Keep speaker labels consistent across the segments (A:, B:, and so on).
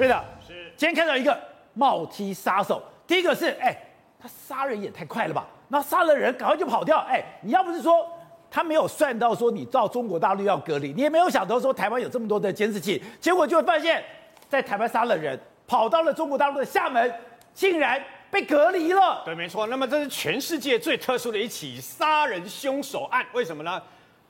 A: 对的，
B: 是。
A: 今天看到一个帽 T 杀手，第一个是，哎，他杀人也太快了吧？那杀了人，赶快就跑掉。哎，你要不是说他没有算到说你到中国大陆要隔离，你也没有想到说台湾有这么多的监视器，结果就会发现，在台湾杀了人，跑到了中国大陆的厦门，竟然被隔离了。
B: 对，没错。那么这是全世界最特殊的一起杀人凶手案，为什么呢？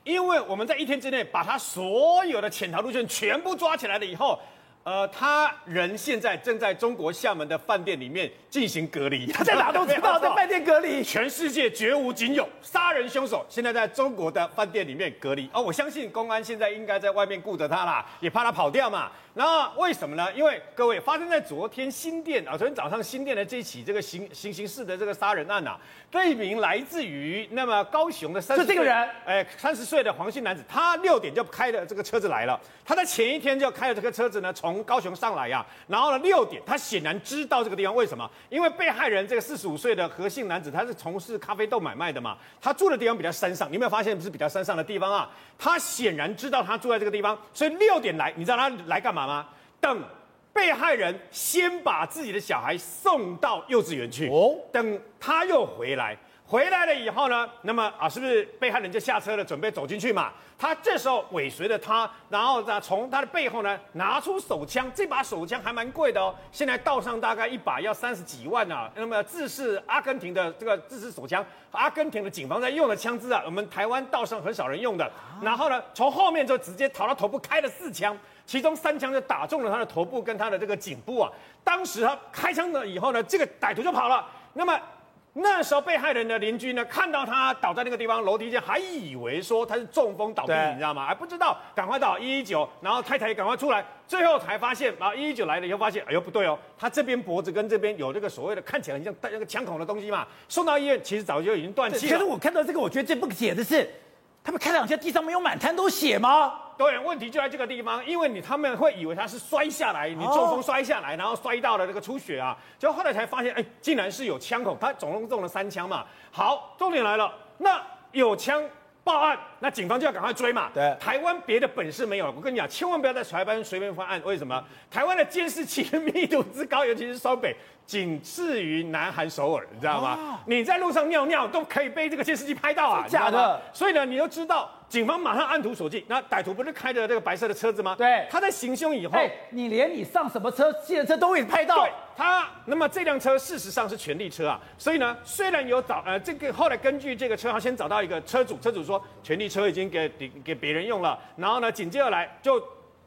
B: 因为我们在一天之内把他所有的潜逃路线全部抓起来了以后。呃，他人现在正在中国厦门的饭店里面进行隔离。
A: 他在哪都知道，在饭店隔离。
B: 全世界绝无仅有，杀人凶手现在在中国的饭店里面隔离。哦，我相信公安现在应该在外面顾着他啦，也怕他跑掉嘛。那为什么呢？因为各位发生在昨天新店啊，昨天早上新店的这起这个行行刑事的这个杀人案呐、啊，这一名来自于那么高雄的三十岁，
A: 这个人，
B: 哎，三十岁的黄姓男子，他六点就开了这个车子来了。他在前一天就开了这个车子呢，从高雄上来呀、啊。然后呢，六点他显然知道这个地方，为什么？因为被害人这个四十五岁的何姓男子，他是从事咖啡豆买卖的嘛，他住的地方比较山上，你有没有发现不是比较山上的地方啊？他显然知道他住在这个地方，所以六点来，你知道他来干嘛？吗？等被害人先把自己的小孩送到幼稚园去，哦，等他又回来，回来了以后呢，那么啊，是不是被害人就下车了，准备走进去嘛？他这时候尾随着他，然后呢，从他的背后呢拿出手枪，这把手枪还蛮贵的哦，现在道上大概一把要三十几万啊。那么自是阿根廷的这个自制手枪，阿根廷的警方在用的枪支啊，我们台湾道上很少人用的。然后呢，从后面就直接朝他头部开了四枪。其中三枪就打中了他的头部跟他的这个颈部啊！当时他开枪了以后呢，这个歹徒就跑了。那么那时候被害人的邻居呢，看到他倒在那个地方楼梯间，还以为说他是中风倒地，你知道吗？还不知道，赶快到一一九，然后太太也赶快出来，最后才发现啊，一一九来了以后发现，哎呦不对哦，他这边脖子跟这边有这个所谓的看起来很像带那个枪孔的东西嘛，送到医院其实早就已经断气了。
A: 可是我看到这个，我觉得最不解的是，他们开两枪，地上没有满滩都血吗？
B: 对，问题就在这个地方，因为你他们会以为他是摔下来，你中风摔下来，然后摔到了这个出血啊，结果后来才发现，哎，竟然是有枪口，他总共中了三枪嘛。好，重点来了，那有枪。报案，那警方就要赶快追嘛。
A: 对，
B: 台湾别的本事没有，我跟你讲，千万不要在台湾随便犯案。为什么？台湾的监视器密度之高，尤其是双北，仅次于南韩首尔，你知道吗？啊、你在路上尿尿都可以被这个监视器拍到啊，
A: 假的。
B: 所以呢，你要知道，警方马上按图索骥。那歹徒不是开着这个白色的车子吗？
A: 对，
B: 他在行凶以后，
A: 你连你上什么车，计程车都会拍到。
B: 对。他那么这辆车事实上是权力车啊，所以呢，虽然有找呃这个后来根据这个车行先找到一个车主，车主说权力车已经给给给别人用了，然后呢紧接着来就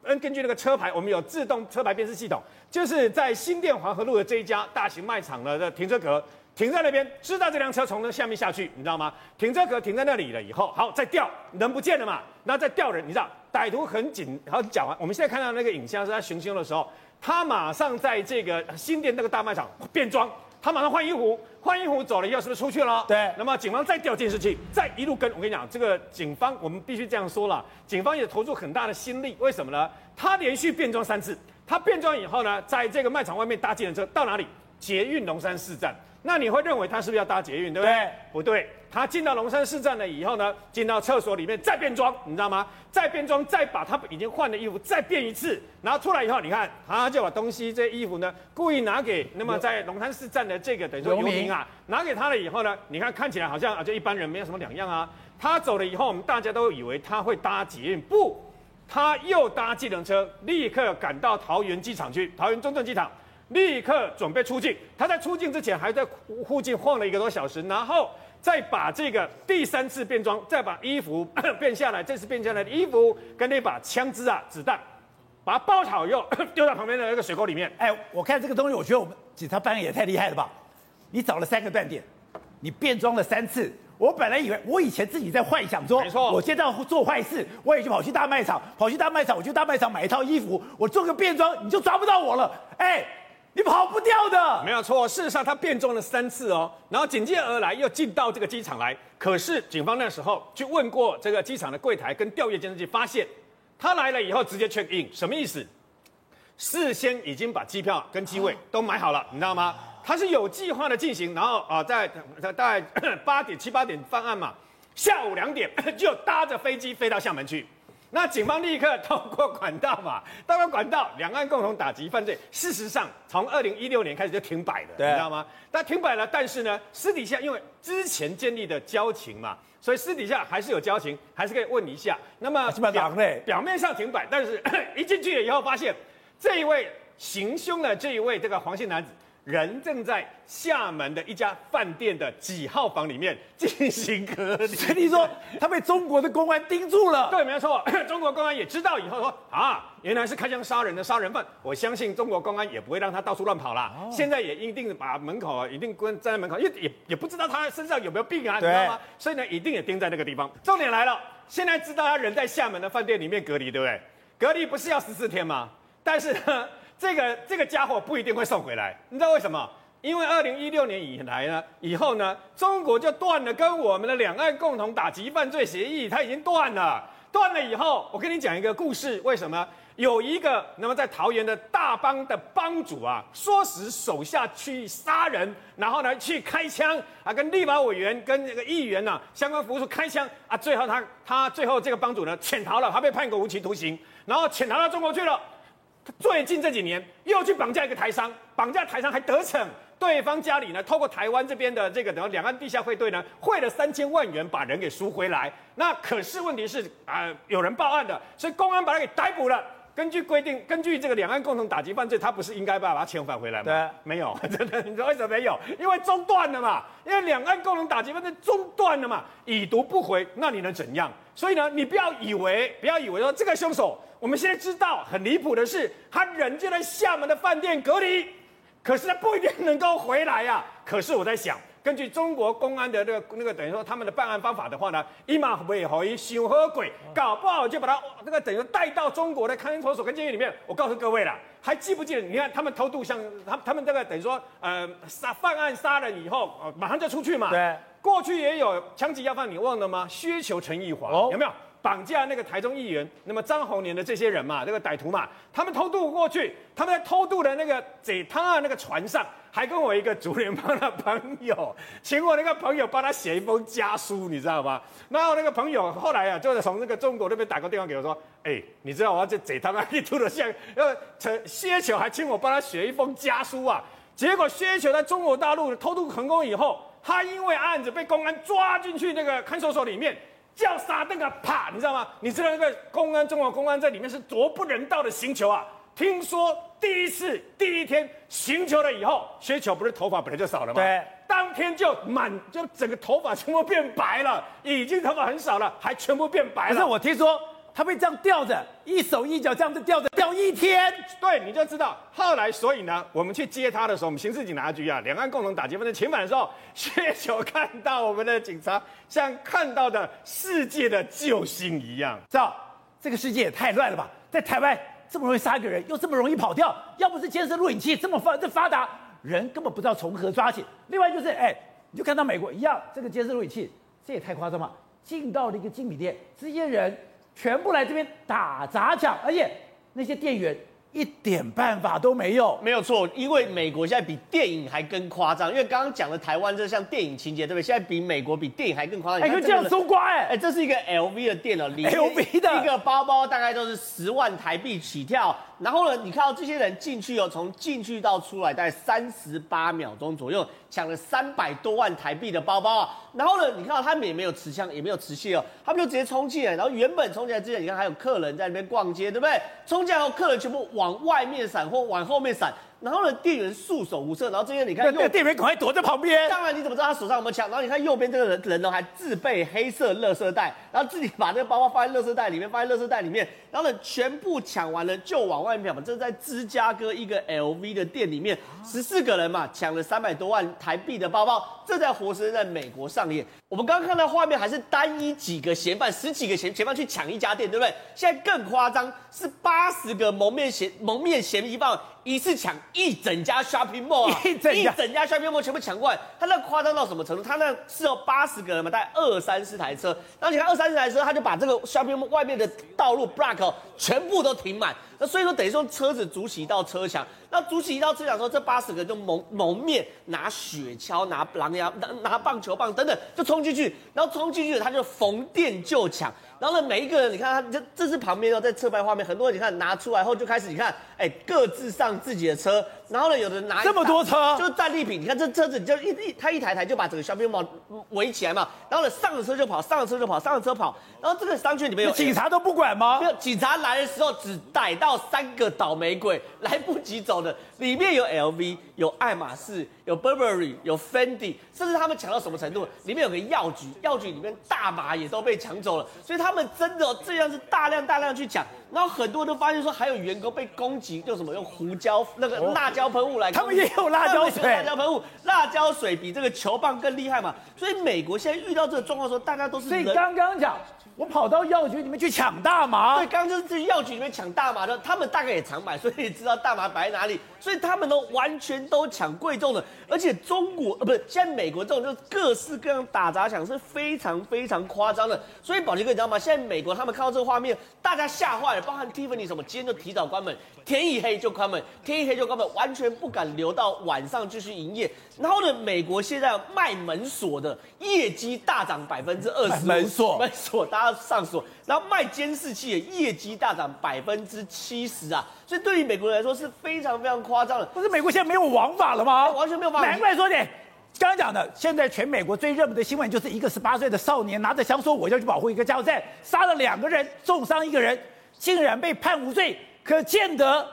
B: 嗯根据那个车牌，我们有自动车牌辨识系统，就是在新店黄河路的这一家大型卖场的停车格停在那边，知道这辆车从那下面下去，你知道吗？停车格停在那里了以后，好再调人不见了嘛，那再调人，你知道歹徒很紧，好讲完，我们现在看到那个影像是他行凶的时候。他马上在这个新店那个大卖场变装，他马上换衣服，换衣服走了以后是不是出去了？
A: 对。
B: 那么警方再调监视器，再一路跟。我跟你讲，这个警方我们必须这样说了，警方也投入很大的心力。为什么呢？他连续变装三次，他变装以后呢，在这个卖场外面搭计程车到哪里？捷运龙山寺站。那你会认为他是不是要搭捷运，对不对？
A: 对
B: 不对。他进到龙山市站了以后呢，进到厕所里面再变装，你知道吗？再变装，再把他已经换的衣服再变一次，然后出来以后，你看他就把东西这衣服呢，故意拿给那么在龙山市站的这个等于说游民啊，拿给他了以后呢，你看看起来好像啊就一般人没有什么两样啊。他走了以后，我们大家都以为他会搭捷运，不，他又搭计程车，立刻赶到桃园机场去，桃园中正机场，立刻准备出境。他在出境之前还在附近晃了一个多小时，然后。再把这个第三次变装，再把衣服变下来，这次变下来的衣服跟那把枪支啊、子弹，把它包好以后 丢到旁边的那个水沟里面。
A: 哎，我看这个东西，我觉得我们警察办案也太厉害了吧？你找了三个断点，你变装了三次。我本来以为，我以前自己在幻想说，
B: 没错，
A: 我现在要做坏事，我也就跑去大卖场，跑去大卖场，我去大卖场买一套衣服，我做个变装，你就抓不到我了。哎。你跑不掉的，
B: 没有错。事实上，他变装了三次哦，然后紧接而来又进到这个机场来。可是警方那时候去问过这个机场的柜台跟调阅监视器，发现他来了以后直接 check in，什么意思？事先已经把机票跟机位都买好了，你知道吗？他是有计划的进行，然后啊，在大概八点七八点犯案嘛，下午两点 就搭着飞机飞到厦门去。那警方立刻透过管道嘛，透过管道，两岸共同打击犯罪。事实上，从二零一六年开始就停摆了，对你知道吗？但停摆了，但是呢，私底下因为之前建立的交情嘛，所以私底下还是有交情，还是可以问一下。那么表表面上停摆，但是 一进去了以后，发现这一位行凶的这一位这个黄姓男子。人正在厦门的一家饭店的几号房里面进行隔离，
A: 所以你说他被中国的公安盯住了？
B: 对，没错。中国公安也知道以后说啊，原来是开枪杀人的杀人犯。我相信中国公安也不会让他到处乱跑了。哦、现在也一定把门口啊，一定关站在门口，因为也也不知道他身上有没有病啊，你知道吗？所以呢，一定也盯在那个地方。重点来了，现在知道他人在厦门的饭店里面隔离，对不对？隔离不是要十四天吗？但是呢。这个这个家伙不一定会送回来，你知道为什么？因为二零一六年以来呢，以后呢，中国就断了跟我们的两岸共同打击犯罪协议，它已经断了。断了以后，我跟你讲一个故事，为什么？有一个那么在桃园的大帮的帮主啊，唆使手下去杀人，然后呢去开枪啊，跟立法委员跟那个议员呐、啊，相关服务处开枪啊，最后他他最后这个帮主呢潜逃了，他被判个无期徒刑，然后潜逃到中国去了。最近这几年又去绑架一个台商，绑架台商还得逞，对方家里呢，透过台湾这边的这个等于两岸地下汇兑呢，汇了三千万元把人给赎回来。那可是问题是啊、呃，有人报案的，所以公安把他给逮捕了。根据规定，根据这个两岸共同打击犯罪，他不是应该把把他遣返回来吗？对，没有，真的，你知道为什么没有？因为中断了嘛，因为两岸共同打击犯罪中断了嘛，已读不回，那你能怎样？所以呢，你不要以为，不要以为说这个凶手。我们现在知道很离谱的是，他人就在厦门的饭店隔离，可是他不一定能够回来呀、啊。可是我在想，根据中国公安的那个那个等于说他们的办案方法的话呢，一马不会回，修和鬼，搞不好就把他那个等于带到中国的看守所跟监狱里面。我告诉各位了，还记不记得？你看他们偷渡，像他他们这个等于说呃杀犯案杀人以后，马上就出去嘛。对，过去也有枪击要犯，你忘了吗？薛球、陈义华、哦、有没有？绑架那个台中议员，那么张宏年的这些人嘛，这个歹徒嘛，他们偷渡过去，他们在偷渡的那个贼他啊那个船上，还跟我一个竹联帮的朋友，请我那个朋友帮他写一封家书，你知道吗？然后那个朋友后来啊，就是从那个中国那边打个电话给我说，哎，你知道我要这贼他妈一吐的像，呃，陈谢球还请我帮他写一封家书啊，结果谢球在中国大陆偷渡成功以后，他因为案子被公安抓进去那个看守所里面。叫沙登啊，啪！你知道吗？你知道那个公安，中国公安在里面是多不人道的刑求啊！听说第一次第一天行求了以后，薛球不是头发本来就少了吗？对，当天就满，就整个头发全部变白了，已经头发很少了，还全部变白了。可是
A: 我听说。他被这样吊着，一手一脚这样子吊着，吊一天。
B: 对，你就知道。后来，所以呢，我们去接他的时候，我们刑事警察局啊，两岸共同打击犯罪遣返的时候，薛球看到我们的警察，像看到的世界的救星一样。
A: 知道这个世界也太乱了吧？在台湾这么容易杀一个人，又这么容易跑掉，要不是监视录影器这么发这发达，人根本不知道从何抓起。另外就是，哎，你就看到美国一样，这个监视录影器，这也太夸张了。进到了一个精品店，这些人。全部来这边打砸抢，而且那些店员一点办法都没有。
C: 没有错，因为美国现在比电影还更夸张。因为刚刚讲的台湾这像电影情节，对不对？现在比美国比电影还更夸张。
A: 哎，就这样搜刮哎！
C: 哎，这是一个 LV 的店哦
A: ，LV 的
C: 一个包包大概都是十万台币起跳。然后呢，你看到这些人进去哦，从进去到出来大概三十八秒钟左右，抢了三百多万台币的包包啊。然后呢，你看到他们也没有持枪，也没有持械哦，他们就直接冲进来。然后原本冲进来之前，你看还有客人在那边逛街，对不对？冲进来后，客人全部往往外面闪或往后面闪。然后呢，店员束手无策。然后这边你看，
A: 那店员赶快躲在旁边。
C: 当然，你怎么知道他手上有没有枪？然后你看右边这个人人呢，还自备黑色垃圾袋，然后自己把这个包包放在垃圾袋里面，放在垃圾袋里面。然后呢，全部抢完了就往外面跑嘛。这是在芝加哥一个 LV 的店里面，十四个人嘛，抢了三百多万台币的包包。这在活生生在美国上演。我们刚刚看到画面，还是单一几个嫌犯，十几个嫌嫌犯去抢一家店，对不对？现在更夸张，是八十个蒙面嫌蒙面嫌疑犯一次抢一整家 shopping mall 啊，一整一整家 shopping mall 全部抢过来。他那夸张到什么程度？他那是有八十个人嘛，大概二三十台车。然后你看二三十台车，他就把这个 shopping mall 外面的道路 block 全部都停满。那所以说，等于说车子筑起一道车墙。那主席一到车墙说，这八十个人就蒙蒙面，拿雪橇、拿狼牙、拿拿棒球棒等等，就冲进去。然后冲进去，他就逢店就抢。然然后呢，每一个人你看他这这是旁边哦，在侧拍画面，很多人你看拿出来后就开始你看，哎，各自上自己的车，然后呢，有的人拿
A: 这么多车，
C: 就是战利品。你看这车子你就一一他一台台就把整个 shopping mall 围起来嘛，然后呢，上了车就跑，上了车就跑，上了车跑，然后这个商圈里面有
A: 警察都不管吗？
C: 没有，警察来的时候只逮到三个倒霉鬼，来不及走的，里面有 LV，有爱马仕，有 Burberry，有 Fendi，甚至他们抢到什么程度？里面有个药局，药局里面大麻也都被抢走了，所以他们真的这样是大量大量去抢，然后很多人都发现说还有员工被攻击，用什么？用胡椒那个辣椒喷雾来，
A: 他们也有辣椒水，
C: 辣椒喷雾，辣椒水比这个球棒更厉害嘛，所以美国现在遇到这个状况的时候，大家都是
A: 所以刚刚讲。我跑到药局里面去抢大麻，
C: 对，刚刚就是去药局里面抢大麻的，他们大概也常买，所以知道大麻摆在哪里，所以他们都完全都抢贵重的，而且中国呃不是现在美国这种就是各式各样打砸抢是非常非常夸张的，所以宝杰哥你知道吗？现在美国他们看到这个画面，大家吓坏了，包含 Tiffany 什么，今天就提早关门，天一黑就关门，天一黑就关门，完全不敢留到晚上继续营业。然后呢，美国现在卖门锁的业绩大涨百分之二十，
A: 门锁。
C: 门锁大家上锁，然后卖监视器的业绩大涨百分之七十啊，所以对于美国人来说是非常非常夸张的。
A: 不是美国现在没有王法了吗？
C: 完全没有王法。
A: 难怪说你刚刚讲的，现在全美国最热门的新闻就是一个十八岁的少年拿着枪说我要去保护一个加油站，杀了两个人，重伤一个人，竟然被判无罪，可见得。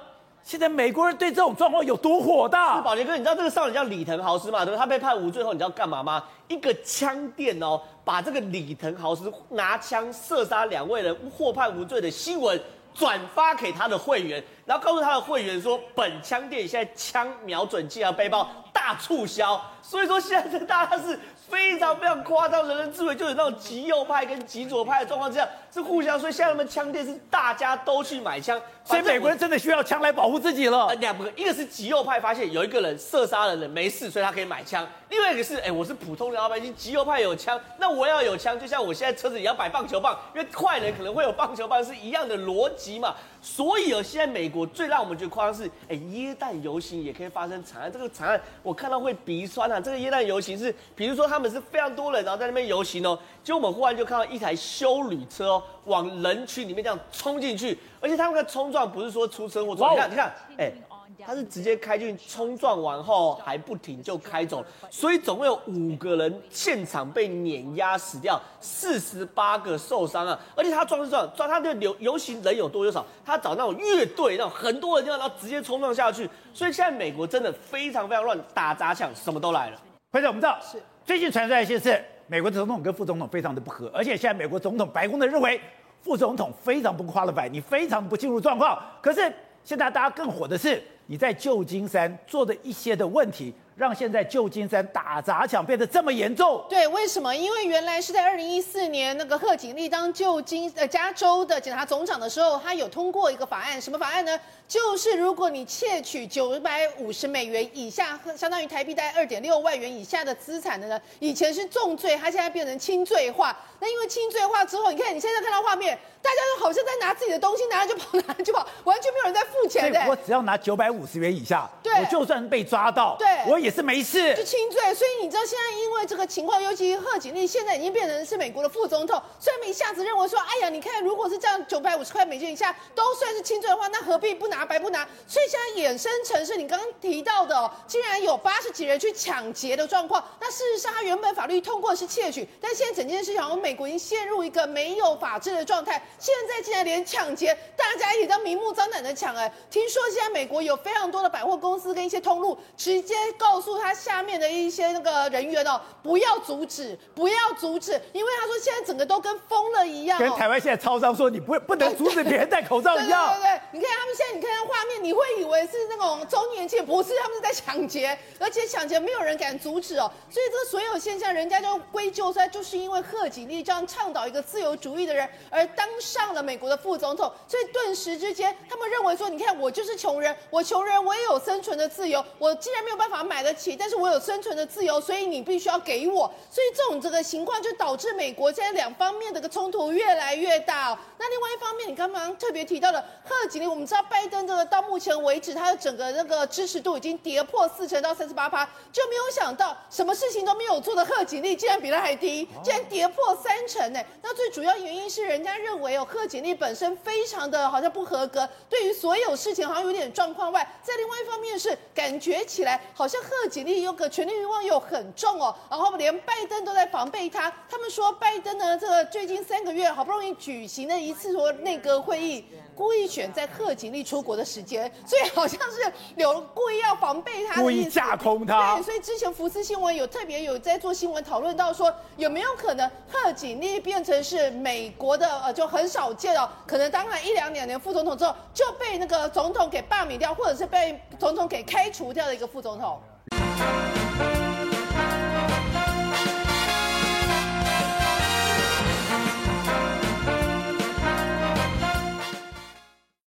A: 现在美国人对这种状况有多火大？
C: 宝杰哥，你知道这个少年叫李腾豪斯吗？对不对？他被判无罪后，你知道干嘛吗？一个枪店哦，把这个李腾豪斯拿枪射杀两位人获判无罪的新闻转发给他的会员，然后告诉他的会员说，本枪店现在枪瞄准器和背包大促销。所以说现在这大家是。非常非常夸张，人人自危，就有那种极右派跟极左派的状况，这样是互相，所以现在他们枪店是大家都去买枪，
A: 所以美国人真的需要枪来保护自己了。
C: 两个，一个是极右派发现有一个人射杀了人没事，所以他可以买枪；另外一个是，哎，我是普通的老百姓，极右派有枪，那我要有枪，就像我现在车子也要摆棒球棒，因为坏人可能会有棒球棒，是一样的逻辑嘛。所以哦，现在美国最让我们觉得夸张是，哎，耶诞游行也可以发生惨案，这个惨案我看到会鼻酸啊。这个耶诞游行是，比如说他。们是非常多人，然后在那边游行哦。结果我们忽然就看到一台修旅车，往人群里面这样冲进去，而且他们的冲撞不是说出车祸，你看，你看，哎，他是直接开进冲撞完后还不停就开走，所以总共有五个人现场被碾压死掉，四十八个受伤啊。而且他撞是撞，撞他的游游行人有多有少，他找那种乐队，那种很多人地方，然后直接冲撞下去。所以现在美国真的非常非常乱，打砸抢什么都来了。
A: 快点，我们知道是。最近传出来一些是美国总统跟副总统非常的不合，而且现在美国总统白宫的认为副总统非常不夸了。白你非常不进入状况。可是现在大家更火的是你在旧金山做的一些的问题。让现在旧金山打砸抢变得这么严重？
D: 对，为什么？因为原来是在二零一四年，那个贺锦丽当旧金呃加州的检察总长的时候，他有通过一个法案，什么法案呢？就是如果你窃取九百五十美元以下，相当于台币大概二点六万元以下的资产的呢，以前是重罪，他现在变成轻罪化。那因为轻罪化之后，你看你现在看到画面，大家都好像在拿自己的东西，拿了就跑，拿了就跑，完全没有人在付钱的。
A: 我只要拿九百五十元以下，
D: 对，
A: 我就算被抓到，
D: 对，
A: 我也是没事，
D: 就轻罪。所以你知道现在因为这个情况，尤其贺锦丽现在已经变成是美国的副总统，所以他们一下子认为说，哎呀，你看如果是这样，九百五十块美金以下都算是轻罪的话，那何必不拿白不拿？所以现在衍生成是你刚刚提到的，哦，竟然有八十几人去抢劫的状况。那事实上，他原本法律通过是窃取，但现在整件事情好像美国已经陷入一个没有法治的状态，现在竟然连抢劫，大家一起这样明目张胆的抢哎！听说现在美国有非常多的百货公司跟一些通路，直接告诉他下面的一些那个人员哦，不要阻止，不要阻止，因为他说现在整个都跟疯了一样，
A: 跟台湾现在超商说你不不能阻止别人戴口罩一样。
D: 对对对，你看他们现在，你看看画面，你会以为是那种周年庆，不是，他们是在抢劫，而且抢劫没有人敢阻止哦，所以这个所有现象，人家就归咎在就是因为贺锦丽这样倡导一个。自由主义的人而当上了美国的副总统，所以顿时之间，他们认为说：“你看，我就是穷人，我穷人，我也有生存的自由。我既然没有办法买买得起，但是我有生存的自由，所以你必须要给我。所以这种这个情况就导致美国现在两方面的个冲突越来越大哦。那另外一方面，你刚刚特别提到的贺锦丽，我们知道拜登这个到目前为止，他的整个那个支持度已经跌破四成到三十八趴，就没有想到什么事情都没有做的贺锦丽竟然比他还低，竟然跌破三成呢。那最主要原因是人家认为哦，贺锦丽本身非常的好像不合格，对于所有事情好像有点状况外，在另外一方面是感觉起来好像贺锦丽有个权力欲望又很重哦，然后连拜登都在防备他。他们说拜登呢，这个最近三个月好不容易举行了一次说内阁会议，故意选在贺锦丽出国的时间，所以好像是有故意要防备他，
A: 故意架空他。
D: 对，所以之前福斯新闻有特别有在做新闻讨论到说，有没有可能贺锦丽变成是美国的呃就很少见哦，可能当了一两两年副总统之后就被那个总统给罢免掉，或者是被总统给开除掉的一个副总统。